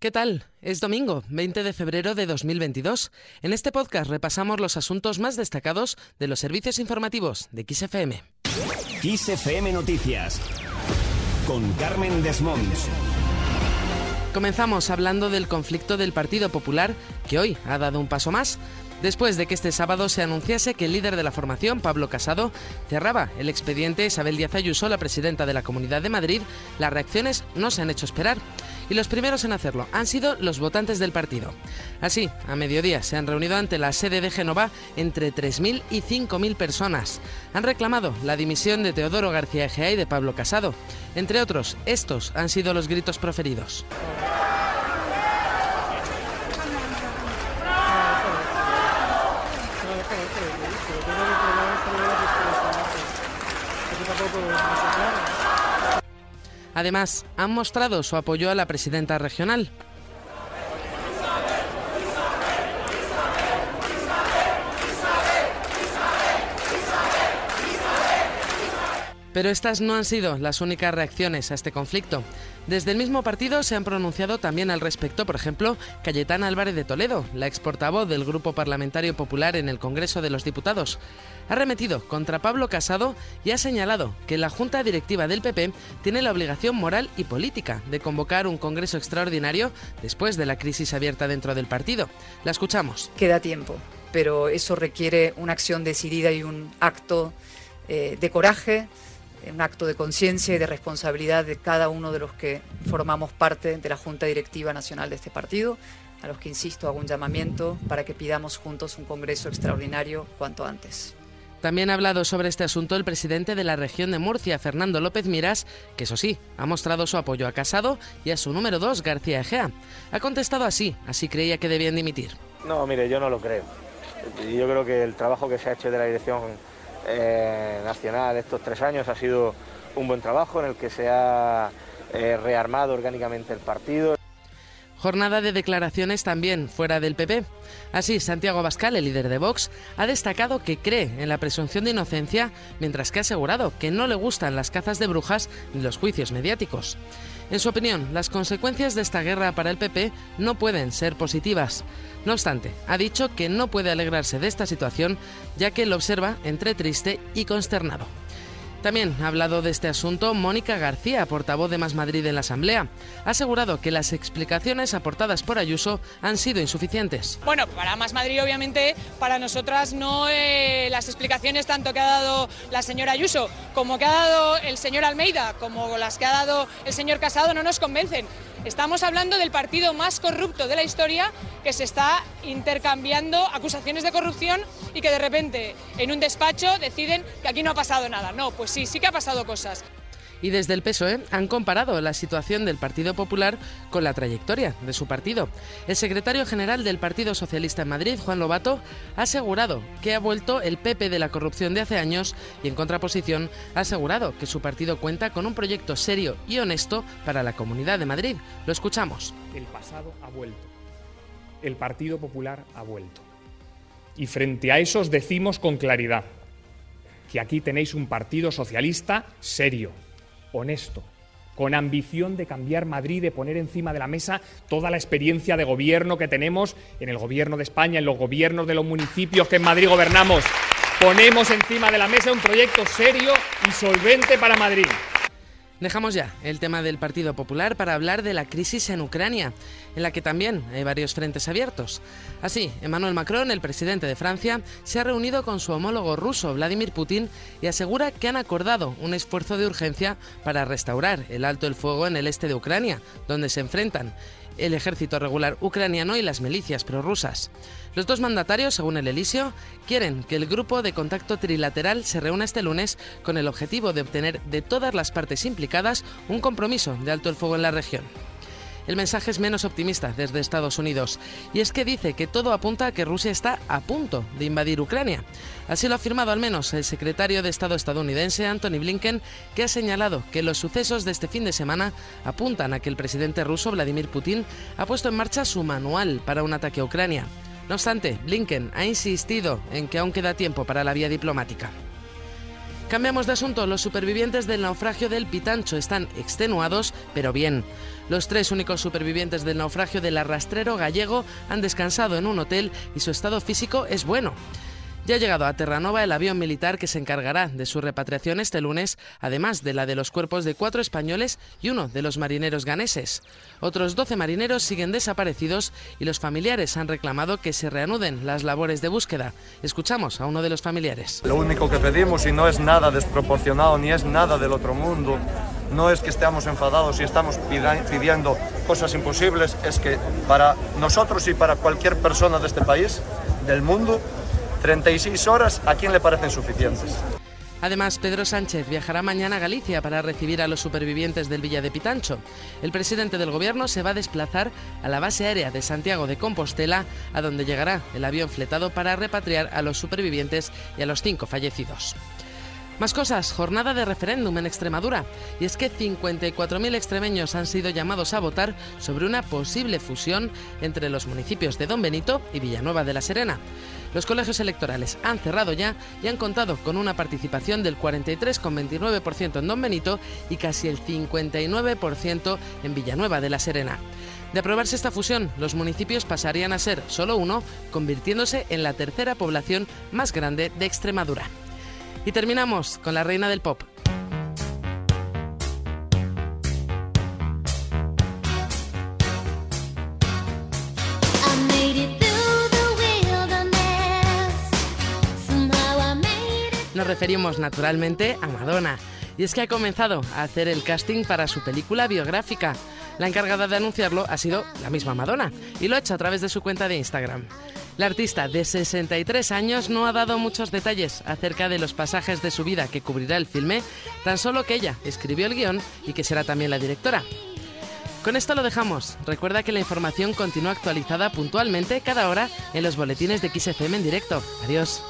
¿Qué tal? Es domingo, 20 de febrero de 2022. En este podcast repasamos los asuntos más destacados de los servicios informativos de XFM. XFM Noticias con Carmen Desmonts. Comenzamos hablando del conflicto del Partido Popular, que hoy ha dado un paso más. Después de que este sábado se anunciase que el líder de la formación, Pablo Casado, cerraba el expediente Isabel Díaz Ayuso, la presidenta de la Comunidad de Madrid, las reacciones no se han hecho esperar y los primeros en hacerlo han sido los votantes del partido. Así, a mediodía se han reunido ante la sede de Génova entre 3.000 y 5.000 personas. Han reclamado la dimisión de Teodoro García Egea y de Pablo Casado. Entre otros, estos han sido los gritos proferidos. Además, han mostrado su apoyo a la presidenta regional. Pero estas no han sido las únicas reacciones a este conflicto. Desde el mismo partido se han pronunciado también al respecto, por ejemplo, Cayetana Álvarez de Toledo, la ex portavoz del Grupo Parlamentario Popular en el Congreso de los Diputados. Ha remetido contra Pablo Casado y ha señalado que la Junta Directiva del PP tiene la obligación moral y política de convocar un Congreso extraordinario después de la crisis abierta dentro del partido. La escuchamos. Queda tiempo, pero eso requiere una acción decidida y un acto eh, de coraje un acto de conciencia y de responsabilidad de cada uno de los que formamos parte de la Junta Directiva Nacional de este partido, a los que, insisto, hago un llamamiento para que pidamos juntos un Congreso extraordinario cuanto antes. También ha hablado sobre este asunto el presidente de la región de Murcia, Fernando López Miras, que eso sí, ha mostrado su apoyo a Casado y a su número dos, García Egea. Ha contestado así, así creía que debían dimitir. No, mire, yo no lo creo. Yo creo que el trabajo que se ha hecho de la dirección eh, nacional estos tres años ha sido un buen trabajo en el que se ha eh, rearmado orgánicamente el partido. Jornada de declaraciones también fuera del PP. Así, Santiago Abascal, el líder de Vox, ha destacado que cree en la presunción de inocencia, mientras que ha asegurado que no le gustan las cazas de brujas ni los juicios mediáticos. En su opinión, las consecuencias de esta guerra para el PP no pueden ser positivas. No obstante, ha dicho que no puede alegrarse de esta situación, ya que lo observa entre triste y consternado. También ha hablado de este asunto Mónica García, portavoz de Más Madrid en la Asamblea. Ha asegurado que las explicaciones aportadas por Ayuso han sido insuficientes. Bueno, para Más Madrid obviamente, para nosotras no eh, las explicaciones tanto que ha dado la señora Ayuso como que ha dado el señor Almeida, como las que ha dado el señor Casado no nos convencen. Estamos hablando del partido más corrupto de la historia que se está intercambiando acusaciones de corrupción y que de repente en un despacho deciden que aquí no ha pasado nada. No, pues sí, sí que ha pasado cosas y desde el PSOE han comparado la situación del Partido Popular con la trayectoria de su partido. El secretario general del Partido Socialista en Madrid, Juan Lobato, ha asegurado que ha vuelto el PP de la corrupción de hace años y en contraposición ha asegurado que su partido cuenta con un proyecto serio y honesto para la Comunidad de Madrid. Lo escuchamos. El pasado ha vuelto. El Partido Popular ha vuelto. Y frente a eso os decimos con claridad que aquí tenéis un partido socialista serio, honesto, con ambición de cambiar Madrid, de poner encima de la mesa toda la experiencia de gobierno que tenemos en el gobierno de España, en los gobiernos de los municipios que en Madrid gobernamos. Ponemos encima de la mesa un proyecto serio y solvente para Madrid. Dejamos ya el tema del Partido Popular para hablar de la crisis en Ucrania, en la que también hay varios frentes abiertos. Así, Emmanuel Macron, el presidente de Francia, se ha reunido con su homólogo ruso, Vladimir Putin, y asegura que han acordado un esfuerzo de urgencia para restaurar el alto el fuego en el este de Ucrania, donde se enfrentan el ejército regular ucraniano y las milicias prorrusas. Los dos mandatarios, según el Elisio, quieren que el grupo de contacto trilateral se reúna este lunes con el objetivo de obtener de todas las partes implicadas un compromiso de alto el fuego en la región. El mensaje es menos optimista desde Estados Unidos, y es que dice que todo apunta a que Rusia está a punto de invadir Ucrania. Así lo ha afirmado al menos el secretario de Estado estadounidense Anthony Blinken, que ha señalado que los sucesos de este fin de semana apuntan a que el presidente ruso Vladimir Putin ha puesto en marcha su manual para un ataque a Ucrania. No obstante, Blinken ha insistido en que aún queda tiempo para la vía diplomática. Cambiamos de asunto. Los supervivientes del naufragio del Pitancho están extenuados, pero bien. Los tres únicos supervivientes del naufragio del arrastrero gallego han descansado en un hotel y su estado físico es bueno. Ya ha llegado a Terranova el avión militar que se encargará de su repatriación este lunes, además de la de los cuerpos de cuatro españoles y uno de los marineros ganeses. Otros 12 marineros siguen desaparecidos y los familiares han reclamado que se reanuden las labores de búsqueda. Escuchamos a uno de los familiares. Lo único que pedimos, y no es nada desproporcionado ni es nada del otro mundo, no es que estemos enfadados y estamos pidiendo cosas imposibles, es que para nosotros y para cualquier persona de este país, del mundo, 36 horas, ¿a quién le parecen suficientes? Además, Pedro Sánchez viajará mañana a Galicia para recibir a los supervivientes del Villa de Pitancho. El presidente del gobierno se va a desplazar a la base aérea de Santiago de Compostela, a donde llegará el avión fletado para repatriar a los supervivientes y a los cinco fallecidos. Más cosas, jornada de referéndum en Extremadura. Y es que 54.000 extremeños han sido llamados a votar sobre una posible fusión entre los municipios de Don Benito y Villanueva de la Serena. Los colegios electorales han cerrado ya y han contado con una participación del 43,29% en Don Benito y casi el 59% en Villanueva de la Serena. De aprobarse esta fusión, los municipios pasarían a ser solo uno, convirtiéndose en la tercera población más grande de Extremadura. Y terminamos con la reina del pop. Nos referimos naturalmente a Madonna. Y es que ha comenzado a hacer el casting para su película biográfica. La encargada de anunciarlo ha sido la misma Madonna y lo ha hecho a través de su cuenta de Instagram. La artista de 63 años no ha dado muchos detalles acerca de los pasajes de su vida que cubrirá el filme, tan solo que ella escribió el guion y que será también la directora. Con esto lo dejamos. Recuerda que la información continúa actualizada puntualmente cada hora en los boletines de XFM en directo. Adiós.